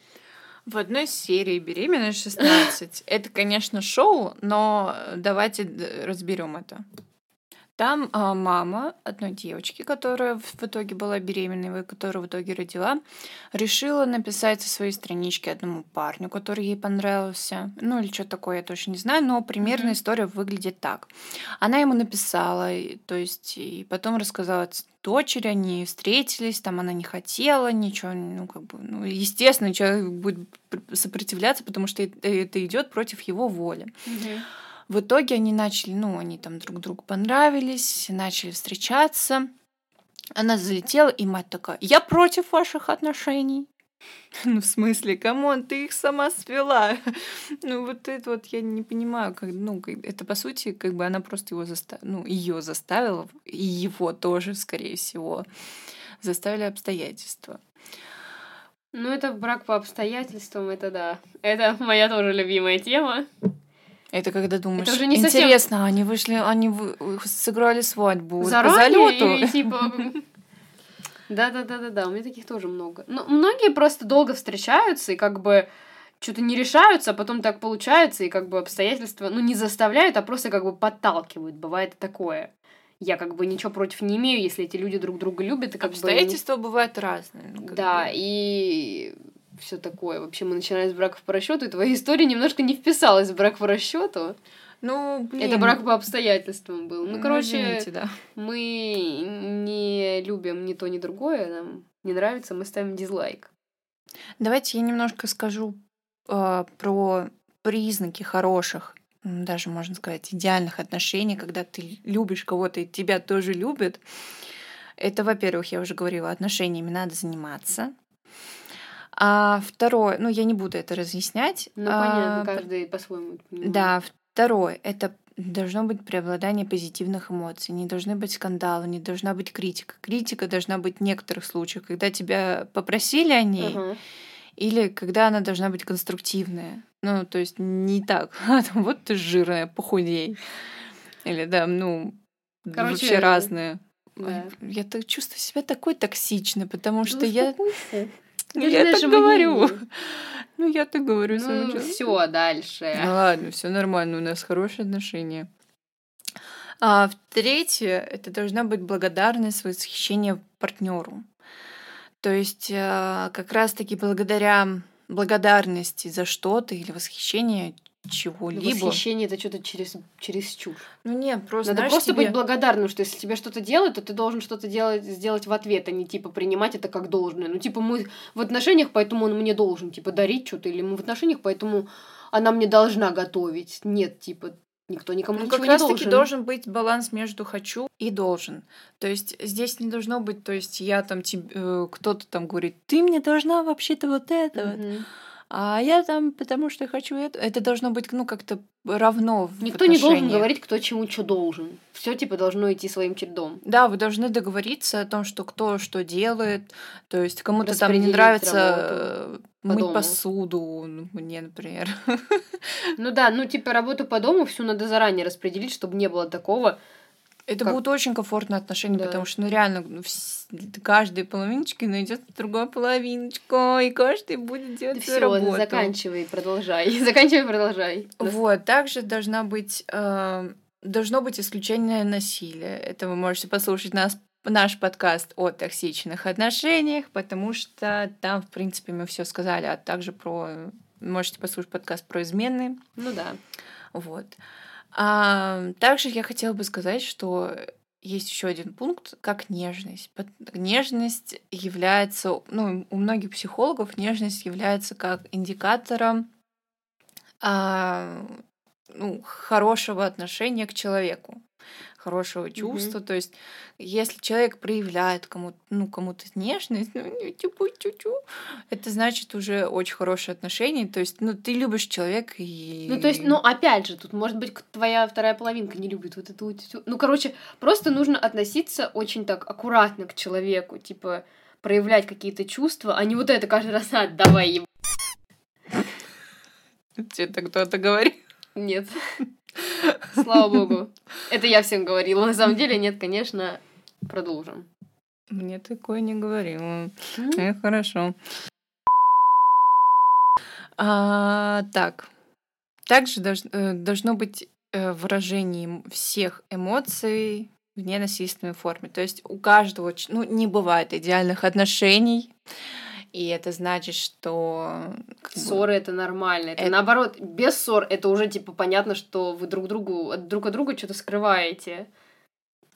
В одной серии «Беременная 16». Это, конечно, шоу, но давайте разберем это. Там а, мама одной девочки, которая в итоге была беременной, которая в итоге родила, решила написать со своей странички одному парню, который ей понравился. Ну или что такое, я точно не знаю, но примерно mm-hmm. история выглядит так. Она ему написала, то есть, и потом рассказала дочери, они встретились, там она не хотела ничего, ну как бы, ну естественно, человек будет сопротивляться, потому что это идет против его воли. Mm-hmm. В итоге они начали, ну, они там друг другу понравились, начали встречаться. Она залетела, и мать такая, я против ваших отношений. [laughs] Ну, в смысле, come on, ты их сама свела. [laughs] Ну, вот это вот я не понимаю, как, ну, это по сути, как бы она просто его заставила, ну, ее заставила, и его тоже, скорее всего, заставили обстоятельства. Ну, это брак по обстоятельствам, это да. Это моя тоже любимая тема. Это когда думаешь, это уже не интересно, совсем... они вышли, они вы... сыграли свадьбу Заранее по залету. И, типа... Да, да, да, да, да. У меня таких тоже много. Но ну, многие просто долго встречаются и как бы что-то не решаются, а потом так получается, и как бы обстоятельства, ну, не заставляют, а просто как бы подталкивают. Бывает такое. Я как бы ничего против не имею, если эти люди друг друга любят. И как Обстоятельства бы... бывают разные. Ну, да, бы. и все такое. Вообще мы начинали с браков по расчету, и твоя история немножко не вписалась в брак по расчету. Ну, блин. Это брак по обстоятельствам был. Ну, ну короче, извините, да. мы не любим ни то, ни другое, нам не нравится, мы ставим дизлайк. Давайте я немножко скажу э, про признаки хороших, даже можно сказать, идеальных отношений, когда ты любишь кого-то и тебя тоже любят. Это, во-первых, я уже говорила, отношениями надо заниматься. А второе, ну я не буду это разъяснять. Ну понятно, а, каждый по-своему. Да, второе, это должно быть преобладание позитивных эмоций, не должны быть скандалы, не должна быть критика. Критика должна быть в некоторых случаях, когда тебя попросили о ней, uh-huh. или когда она должна быть конструктивная. Ну, то есть не так, [laughs] вот ты жирная, похудей. Или да, ну, Короче, вообще разные. Да. Я так чувствую себя такой токсичной, потому что ну, я... Ну, я так говорю. Ну, я так говорю. Ну, все, дальше. Ну, ладно, все нормально, у нас хорошие отношения. А в-третье, это должна быть благодарность, восхищение партнеру. То есть э, как раз-таки благодаря благодарности за что-то или восхищение чего-либо. Восхищение это что-то через, через чушь. Ну нет, просто. Надо знаешь, просто тебе... быть благодарным, что если тебе что-то делают, то ты должен что-то делать, сделать в ответ, а не типа принимать это как должное. Ну, типа, мы в отношениях, поэтому он мне должен, типа, дарить что-то, или мы в отношениях, поэтому она мне должна готовить. Нет, типа, Никто никому ну, ничего как не раз таки должен быть баланс между хочу и должен. То есть здесь не должно быть, то есть я там тебе, э, кто-то там говорит, ты мне должна вообще-то вот это mm-hmm. А я там, потому что хочу это. Это должно быть, ну, как-то равно. Никто не должен говорить, кто чему что должен. Все типа должно идти своим чередом. Да, вы должны договориться о том, что кто что делает. То есть кому-то там не нравится по мыть дому. посуду, ну, мне, например. Ну да, ну типа работу по дому всю надо заранее распределить, чтобы не было такого, это как... будут очень комфортные отношения, да. потому что, ну, реально, ну, каждой половиночке найдет другая половиночка, и каждый будет делать свою работу. заканчивай, продолжай. [laughs] заканчивай, продолжай. Вот, также должна быть... Э, должно быть исключение насилия. Это вы можете послушать нас наш подкаст о токсичных отношениях, потому что там, в принципе, мы все сказали, а также про... Можете послушать подкаст про измены. Ну да. Вот. А, также я хотела бы сказать, что есть еще один пункт, как нежность. Нежность является, ну, у многих психологов нежность является как индикатором а, ну, хорошего отношения к человеку хорошего чувства. Mm-hmm. То есть, если человек проявляет кому-то, ну, кому-то нежность, ну, тю это значит уже очень хорошие отношения. То есть, ну, ты любишь человека и... Ну, то есть, ну, опять же, тут, может быть, твоя вторая половинка не любит вот эту. Ну, короче, просто нужно относиться очень так аккуратно к человеку, типа, проявлять какие-то чувства, а не вот это каждый раз, а, давай еб... Тебе так кто-то говорит? Нет. Слава богу. Это я всем говорила. На самом деле, нет, конечно. Продолжим. Мне такое не говорила. Э, хорошо. А, так. Также долж, э, должно быть э, выражение всех эмоций в ненасильственной форме. То есть у каждого, ну, не бывает идеальных отношений. И это значит, что... Ссоры это нормально. Это, это наоборот, без ссор это уже типа понятно, что вы друг другу друг от друга что-то скрываете.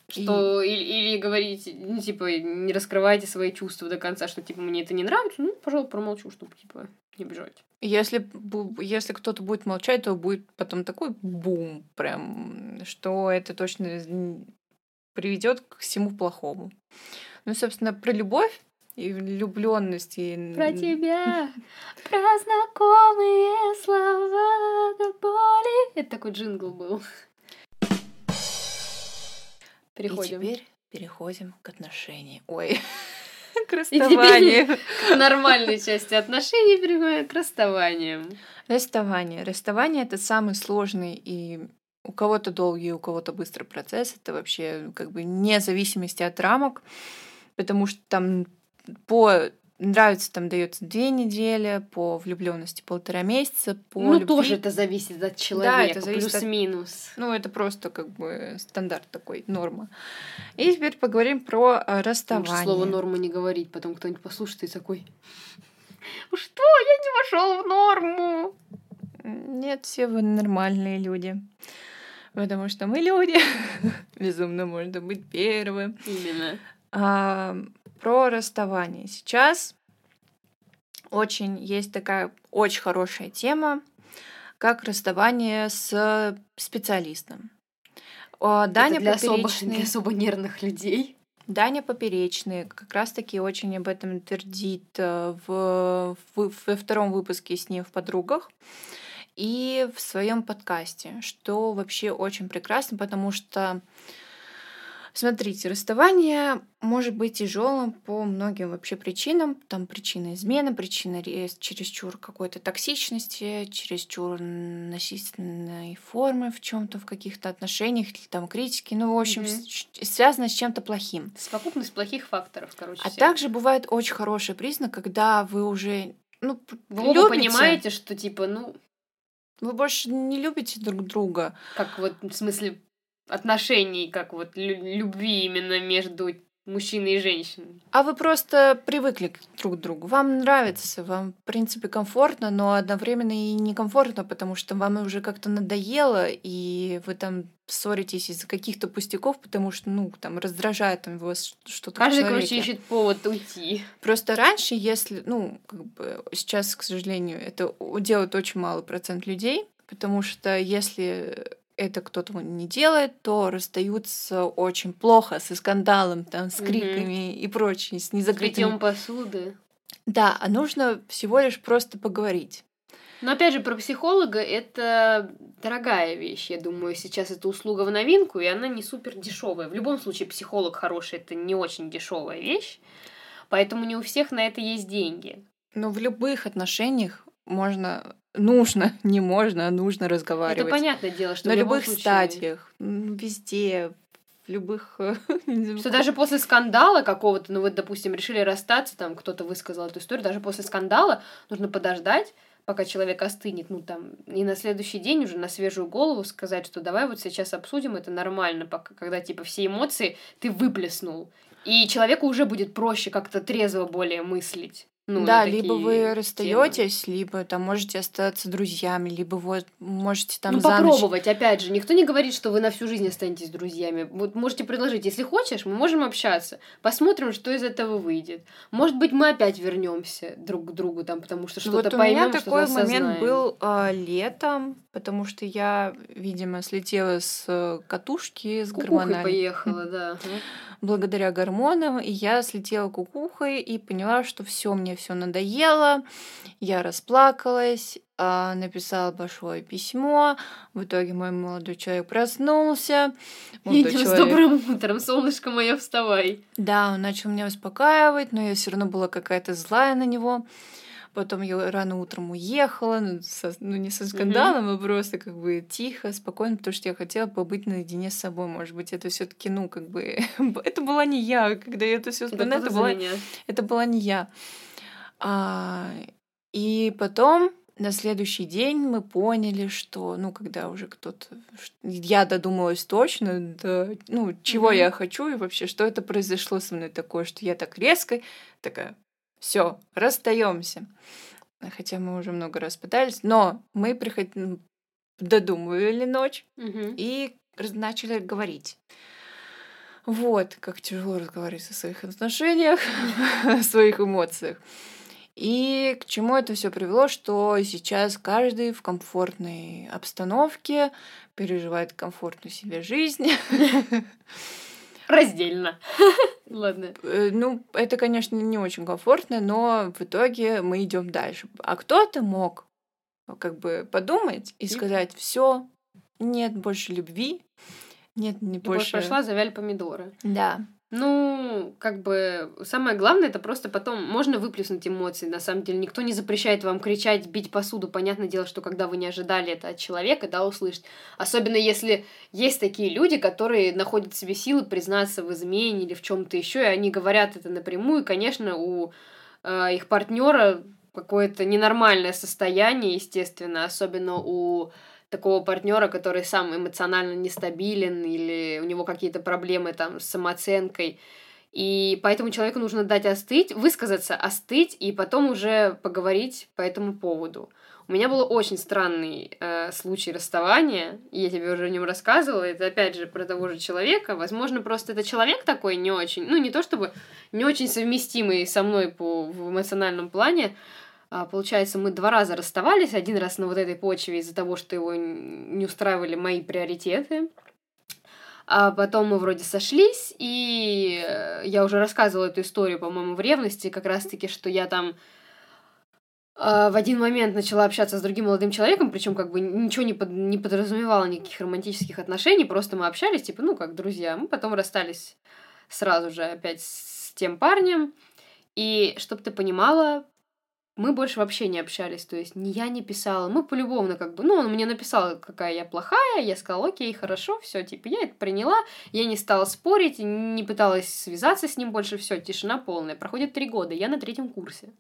Что или, или говорите, ну, типа, не раскрывайте свои чувства до конца, что, типа, мне это не нравится, ну, пожалуй, промолчу, чтобы, типа, не бежать. Если, если кто-то будет молчать, то будет потом такой бум, прям, что это точно приведет к всему плохому. Ну, собственно, про любовь и влюбленность и Про тебя, [laughs] про знакомые слова до боли. Это такой джингл был. И Переходим. теперь переходим к отношениям. Ой, [laughs] к И расставанию. [laughs] к нормальной части отношений переходим к расставаниям. Расставание. Расставание это самый сложный и у кого-то долгий, у кого-то быстрый процесс. Это вообще как бы вне зависимости от рамок, потому что там по нравится там дается две недели, по влюбленности полтора месяца, по ну, любви- тоже это зависит от человека, это зависит от- плюс-минус. Ну, это просто как бы стандарт такой, норма. И теперь поговорим про э, расставание. Лучше слово норму не говорить, потом кто-нибудь послушает и такой... Что? Я не вошел в норму. Нет, все вы нормальные люди. Потому что мы люди. [laughs] Безумно можно быть первым. Именно. А, про расставание. Сейчас очень есть такая очень хорошая тема, как расставание с специалистом. Даня Это для особо, Поперечный, для особо нервных людей. Даня Поперечный как раз-таки очень об этом твердит э, в, в- во втором выпуске с ней в подругах и в своем подкасте, что вообще очень прекрасно, потому что Смотрите, расставание может быть тяжелым по многим вообще причинам. Там причина измены, причина ре- чересчур какой-то токсичности, чересчур насильственной формы в чем-то, в каких-то отношениях, или там критики. Ну, в общем, с- связано с чем-то плохим. Совокупность плохих факторов, короче. А всех. также бывает очень хороший признак, когда вы уже ну, Вы оба любите, понимаете, что типа, ну, вы больше не любите друг друга, как вот в смысле отношений, как вот лю- любви именно между мужчиной и женщиной. А вы просто привыкли друг к другу. Вам нравится, вам, в принципе, комфортно, но одновременно и некомфортно, потому что вам уже как-то надоело, и вы там ссоритесь из-за каких-то пустяков, потому что, ну, там, раздражает там вас что-то Каждый, короче, ищет повод уйти. Просто раньше, если, ну, как бы сейчас, к сожалению, это делает очень малый процент людей, потому что если это кто-то не делает, то расстаются очень плохо, со скандалом, там, с криками и прочее, с Битьем незакрытыми посуды. да, а нужно всего лишь просто поговорить. Но опять же, про психолога это дорогая вещь, я думаю. Сейчас это услуга в новинку, и она не супер дешевая. В любом случае, психолог хороший это не очень дешевая вещь. Поэтому не у всех на это есть деньги. Но в любых отношениях можно, нужно, [laughs] не можно, а нужно Это разговаривать. понятное дело, что На любых случае- стадиях, везде, в любых... [laughs] Что даже после скандала какого-то, ну вот, допустим, решили расстаться, там кто-то высказал эту историю, даже после скандала нужно подождать, пока человек остынет, ну там, и на следующий день уже на свежую голову сказать, что давай вот сейчас обсудим, это нормально, пока, когда типа все эмоции ты выплеснул. И человеку уже будет проще как-то трезво более мыслить. Ну, да, либо вы темы. расстаетесь, либо там можете остаться друзьями, либо вот можете там ну, за ночь попробовать, опять же. Никто не говорит, что вы на всю жизнь останетесь друзьями. Вот можете предложить, если хочешь, мы можем общаться. Посмотрим, что из этого выйдет. Может быть, мы опять вернемся друг к другу, там, потому что Ну, что-то вот у меня поймем, такой что-то момент осознаем. был а, летом, потому что я, видимо, слетела с э, катушки, с Кукухой поехала, [laughs] да. Благодаря гормонам, и я слетела кукухой и поняла, что все мне все надоело. Я расплакалась, а, написала большое письмо. В итоге мой молодой человек проснулся. Молодой Едем с человек- добрым утром, солнышко мое, вставай. Да, он начал меня успокаивать, но я все равно была какая-то злая на него. Потом я рано утром уехала, ну, со- ну, не со скандалом, а просто как бы тихо, спокойно, потому что я хотела побыть наедине с собой. Может быть, это все таки ну, как бы... [laughs] это была не я, когда я это все Да вспоминаю, кто это была, меня? это была не я. А, и потом на следующий день мы поняли, что, ну, когда уже кто-то... Я додумалась точно, до, ну, чего Мгм. я хочу и вообще, что это произошло со мной такое, что я так резко такая, все, расстаемся. Хотя мы уже много раз пытались, но мы приход... додумывали ночь Мгм. и начали говорить. Вот, как тяжело разговаривать о своих отношениях, о [laughs] своих эмоциях. И к чему это все привело, что сейчас каждый в комфортной обстановке переживает комфортную себе жизнь. [laughs] Раздельно. [laughs] Ладно. Э, ну, это, конечно, не очень комфортно, но в итоге мы идем дальше. А кто-то мог как бы подумать и сказать, все, нет больше любви, нет не Любовь больше. прошла, завяли помидоры. Да. Ну, как бы самое главное, это просто потом можно выплеснуть эмоции. На самом деле, никто не запрещает вам кричать, бить посуду. Понятное дело, что когда вы не ожидали это от человека, да, услышать. Особенно если есть такие люди, которые находят в себе силы признаться в измене или в чем-то еще, и они говорят это напрямую. И, конечно, у э, их партнера какое-то ненормальное состояние, естественно, особенно у такого партнера, который сам эмоционально нестабилен или у него какие-то проблемы там с самооценкой. И поэтому человеку нужно дать остыть, высказаться, остыть, и потом уже поговорить по этому поводу. У меня был очень странный э, случай расставания, я тебе уже о нем рассказывала. Это опять же про того же человека. Возможно, просто это человек такой не очень, ну не то чтобы не очень совместимый со мной по в эмоциональном плане, получается, мы два раза расставались. Один раз на вот этой почве из-за того, что его не устраивали мои приоритеты. А потом мы вроде сошлись, и э, я уже рассказывала эту историю, по-моему, в ревности, как раз-таки, что я там э, в один момент начала общаться с другим молодым человеком, причем как бы ничего не, под, не подразумевало никаких романтических отношений, просто мы общались, типа, ну, как друзья. Мы потом расстались сразу же опять с тем парнем. И чтобы ты понимала, мы больше вообще не общались, то есть ни я не писала, мы полюбовно как бы, ну, он мне написал, какая я плохая, я сказала, окей, хорошо, все, типа, я это приняла, я не стала спорить, не пыталась связаться с ним больше, все, тишина полная. Проходит три года, я на третьем курсе.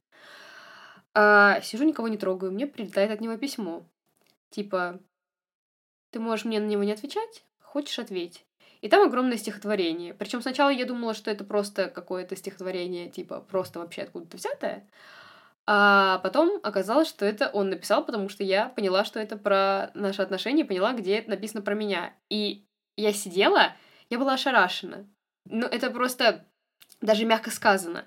А, сижу, никого не трогаю, мне прилетает от него письмо. Типа, ты можешь мне на него не отвечать? Хочешь, ответь. И там огромное стихотворение. Причем сначала я думала, что это просто какое-то стихотворение, типа, просто вообще откуда-то взятое. А потом оказалось, что это он написал, потому что я поняла, что это про наши отношения, поняла, где это написано про меня. И я сидела, я была ошарашена. Ну, это просто даже мягко сказано.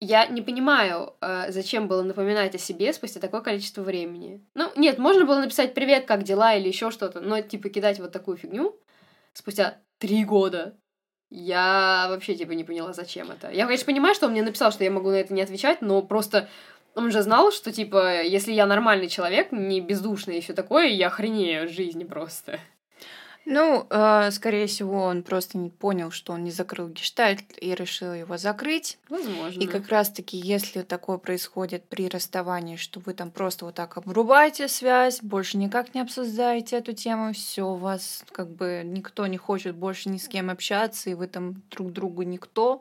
Я не понимаю, э, зачем было напоминать о себе спустя такое количество времени. Ну, нет, можно было написать «Привет, как дела?» или еще что-то, но, типа, кидать вот такую фигню спустя три года. Я вообще, типа, не поняла, зачем это. Я, конечно, понимаю, что он мне написал, что я могу на это не отвечать, но просто он же знал, что, типа, если я нормальный человек, не бездушный и все такое, я охренею от жизни просто. Ну, э, скорее всего, он просто не понял, что он не закрыл гештальт и решил его закрыть. Возможно. И как раз-таки, если такое происходит при расставании, что вы там просто вот так обрубаете связь, больше никак не обсуждаете эту тему, все у вас как бы никто не хочет больше ни с кем общаться, и вы там друг другу никто,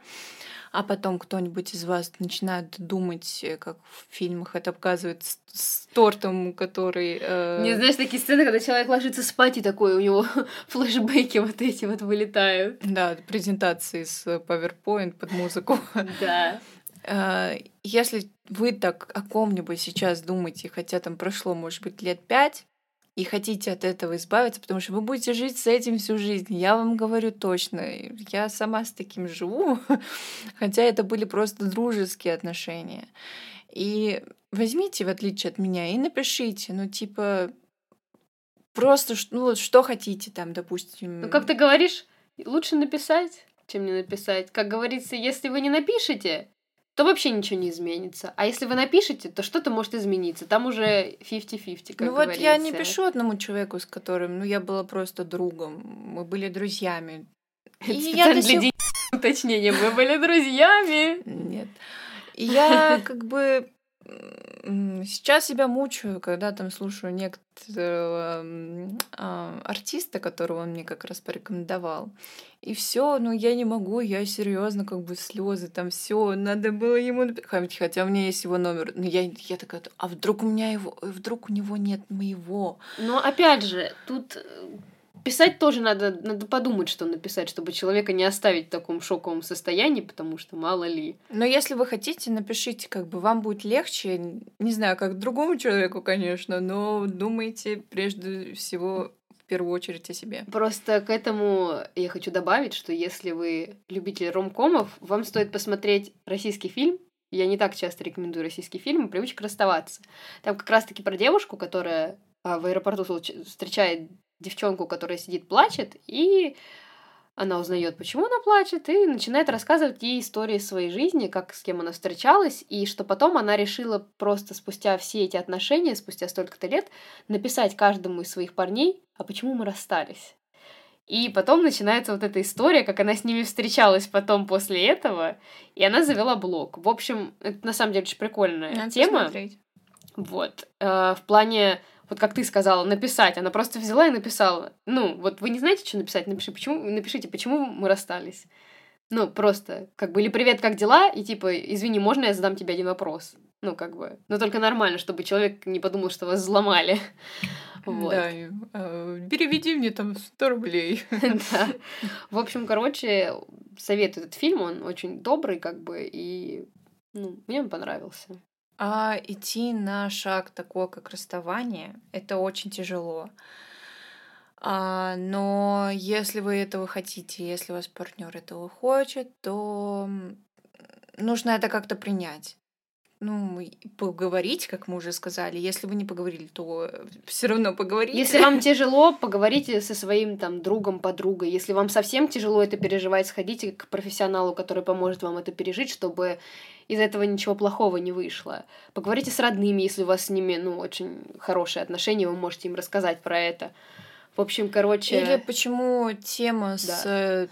а потом кто-нибудь из вас начинает думать, э, как в фильмах это показывает с, с тортом, который... Э... Не знаешь, такие сцены, когда человек ложится спать, и такой у него [laughs] флешбеки вот эти вот вылетают. Да, презентации с PowerPoint под музыку. [laughs] Да. Э, если вы так о ком-нибудь сейчас думаете, хотя там прошло, может быть, лет пять, и хотите от этого избавиться, потому что вы будете жить с этим всю жизнь. Я вам говорю точно. Я сама с таким живу, [laughs] хотя это были просто дружеские отношения. И возьмите, в отличие от меня, и напишите, ну, типа, просто, ну, вот что хотите там, допустим. Ну, как ты говоришь, лучше написать, чем не написать. Как говорится, если вы не напишете, то вообще ничего не изменится. А если вы напишете, то что-то может измениться. Там уже 50-50, как Ну вот я не пишу одному человеку, с которым, ну, я была просто другом. Мы были друзьями. [laughs] И я до сих... Уточнение, мы были друзьями. Нет. И я как бы Сейчас себя мучаю, когда там слушаю некоторого э, артиста, которого он мне как раз порекомендовал. И все, ну я не могу, я серьезно, как бы слезы, там все, надо было ему написать. Хотя у меня есть его номер. Но я, я такая, а вдруг у меня его, вдруг у него нет моего. Но опять же, тут э, Писать тоже надо, надо подумать, что написать, чтобы человека не оставить в таком шоковом состоянии, потому что мало ли. Но если вы хотите, напишите, как бы вам будет легче. Не знаю, как другому человеку, конечно, но думайте прежде всего в первую очередь о себе. Просто к этому я хочу добавить, что если вы любитель ромкомов, вам стоит посмотреть российский фильм. Я не так часто рекомендую российские фильмы «Привычка расставаться». Там как раз-таки про девушку, которая а, в аэропорту встречает девчонку, которая сидит, плачет, и она узнает, почему она плачет, и начинает рассказывать ей истории своей жизни, как с кем она встречалась, и что потом она решила просто спустя все эти отношения, спустя столько-то лет, написать каждому из своих парней, а почему мы расстались. И потом начинается вот эта история, как она с ними встречалась потом после этого, и она завела блог. В общем, это на самом деле очень прикольная Надо тема. Посмотреть. Вот. Э, в плане вот как ты сказала, написать. Она просто взяла и написала. Ну, вот вы не знаете, что написать? Напиши, почему, напишите, почему мы расстались. Ну, просто, как бы, или привет, как дела? И типа, извини, можно я задам тебе один вопрос? Ну, как бы, но только нормально, чтобы человек не подумал, что вас взломали. [laughs] Вот. Да, переведи мне там 100 рублей. [laughs] Да. В общем, короче, советую этот фильм, он очень добрый, как бы, и ну, мне он понравился. А идти на шаг такой, как расставание, это очень тяжело. А, но если вы этого хотите, если ваш партнер этого хочет, то нужно это как-то принять ну, поговорить, как мы уже сказали. Если вы не поговорили, то все равно поговорите. Если вам тяжело, поговорите со своим там другом, подругой. Если вам совсем тяжело это переживать, сходите к профессионалу, который поможет вам это пережить, чтобы из этого ничего плохого не вышло. Поговорите с родными, если у вас с ними, ну, очень хорошие отношения, вы можете им рассказать про это. В общем, короче... Или почему тема да. с э,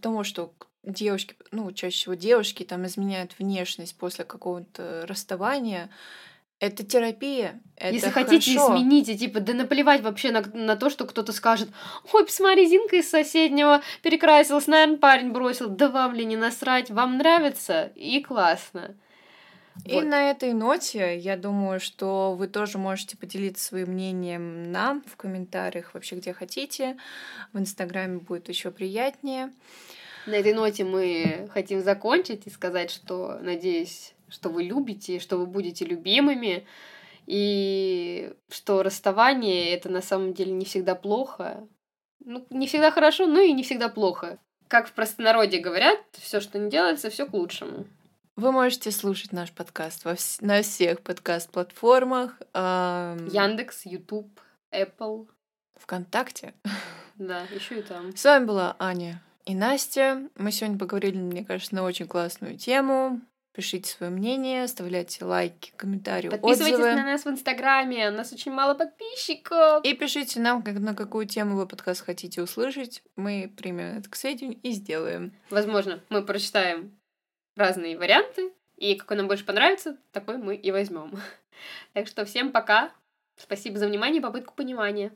того, что девушки, ну, чаще всего девушки там изменяют внешность после какого-то расставания, это терапия. Это Если хорошо. хотите, измените. Типа, да наплевать вообще на, на то, что кто-то скажет, ой, посмотри, Зинка из соседнего перекрасилась, наверное, парень бросил. Да вам ли не насрать? Вам нравится? И классно. И вот. на этой ноте, я думаю, что вы тоже можете поделиться своим мнением нам в комментариях, вообще где хотите. В Инстаграме будет еще приятнее. На этой ноте мы хотим закончить и сказать, что надеюсь, что вы любите, что вы будете любимыми, и что расставание это на самом деле не всегда плохо. Ну, не всегда хорошо, но и не всегда плохо. Как в простонародье говорят, все, что не делается, все к лучшему. Вы можете слушать наш подкаст во вс- на всех подкаст-платформах. Эм... Яндекс, Ютуб, Apple. ВКонтакте. Да, еще и там. С вами была Аня и Настя. Мы сегодня поговорили, мне кажется, на очень классную тему. Пишите свое мнение, оставляйте лайки, комментарии, Подписывайтесь отзывы. на нас в Инстаграме, у нас очень мало подписчиков. И пишите нам, как, на какую тему вы подкаст хотите услышать. Мы примем это к сведению и сделаем. Возможно, мы прочитаем разные варианты, и какой нам больше понравится, такой мы и возьмем. [laughs] Так что всем пока. Спасибо за внимание и попытку понимания.